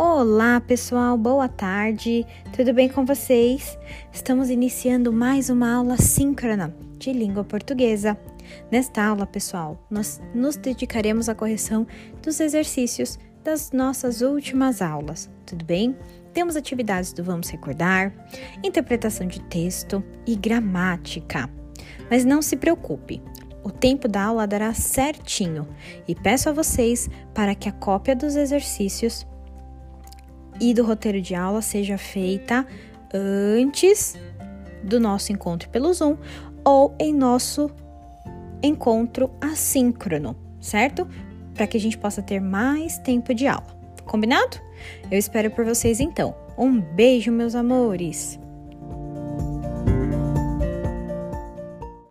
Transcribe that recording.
Olá, pessoal, boa tarde. Tudo bem com vocês? Estamos iniciando mais uma aula síncrona de língua portuguesa. Nesta aula, pessoal, nós nos dedicaremos à correção dos exercícios das nossas últimas aulas. Tudo bem? Temos atividades do Vamos Recordar, interpretação de texto e gramática. Mas não se preocupe, o tempo da aula dará certinho e peço a vocês para que a cópia dos exercícios e do roteiro de aula seja feita antes do nosso encontro pelo Zoom ou em nosso encontro assíncrono, certo? Para que a gente possa ter mais tempo de aula. Combinado? Eu espero por vocês então. Um beijo, meus amores!